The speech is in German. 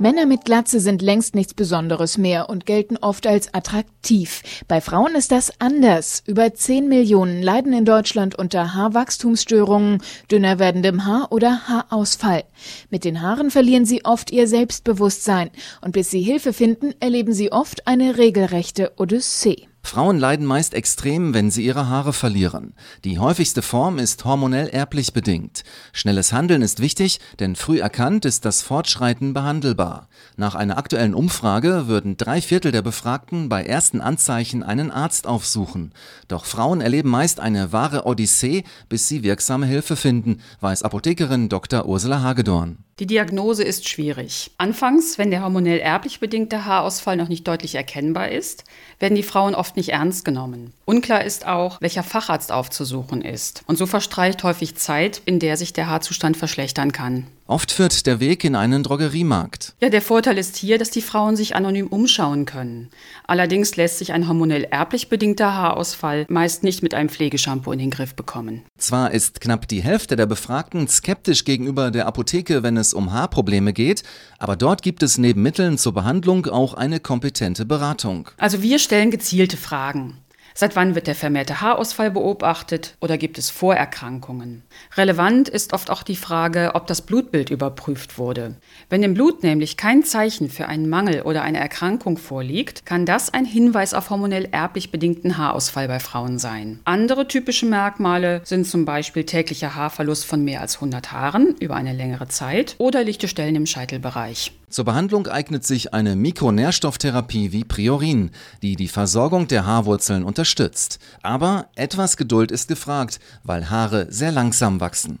Männer mit Glatze sind längst nichts Besonderes mehr und gelten oft als attraktiv. Bei Frauen ist das anders. Über 10 Millionen leiden in Deutschland unter Haarwachstumsstörungen, dünner werdendem Haar oder Haarausfall. Mit den Haaren verlieren sie oft ihr Selbstbewusstsein und bis sie Hilfe finden, erleben sie oft eine regelrechte Odyssee. Frauen leiden meist extrem, wenn sie ihre Haare verlieren. Die häufigste Form ist hormonell erblich bedingt. Schnelles Handeln ist wichtig, denn früh erkannt ist das Fortschreiten behandelbar. Nach einer aktuellen Umfrage würden drei Viertel der Befragten bei ersten Anzeichen einen Arzt aufsuchen. Doch Frauen erleben meist eine wahre Odyssee, bis sie wirksame Hilfe finden, weiß Apothekerin Dr. Ursula Hagedorn. Die Diagnose ist schwierig. Anfangs, wenn der hormonell erblich bedingte Haarausfall noch nicht deutlich erkennbar ist, werden die Frauen oft nicht ernst genommen. Unklar ist auch, welcher Facharzt aufzusuchen ist. Und so verstreicht häufig Zeit, in der sich der Haarzustand verschlechtern kann. Oft führt der Weg in einen Drogeriemarkt. Ja, der Vorteil ist hier, dass die Frauen sich anonym umschauen können. Allerdings lässt sich ein hormonell erblich bedingter Haarausfall meist nicht mit einem Pflegeshampoo in den Griff bekommen. Zwar ist knapp die Hälfte der Befragten skeptisch gegenüber der Apotheke, wenn es um Haarprobleme geht, aber dort gibt es neben Mitteln zur Behandlung auch eine kompetente Beratung. Also wir stellen gezielte Fragen. Seit wann wird der vermehrte Haarausfall beobachtet oder gibt es Vorerkrankungen? Relevant ist oft auch die Frage, ob das Blutbild überprüft wurde. Wenn im Blut nämlich kein Zeichen für einen Mangel oder eine Erkrankung vorliegt, kann das ein Hinweis auf hormonell erblich bedingten Haarausfall bei Frauen sein. Andere typische Merkmale sind zum Beispiel täglicher Haarverlust von mehr als 100 Haaren über eine längere Zeit oder lichte Stellen im Scheitelbereich. Zur Behandlung eignet sich eine Mikronährstofftherapie wie Priorin, die die Versorgung der Haarwurzeln unterstützt. Aber etwas Geduld ist gefragt, weil Haare sehr langsam wachsen.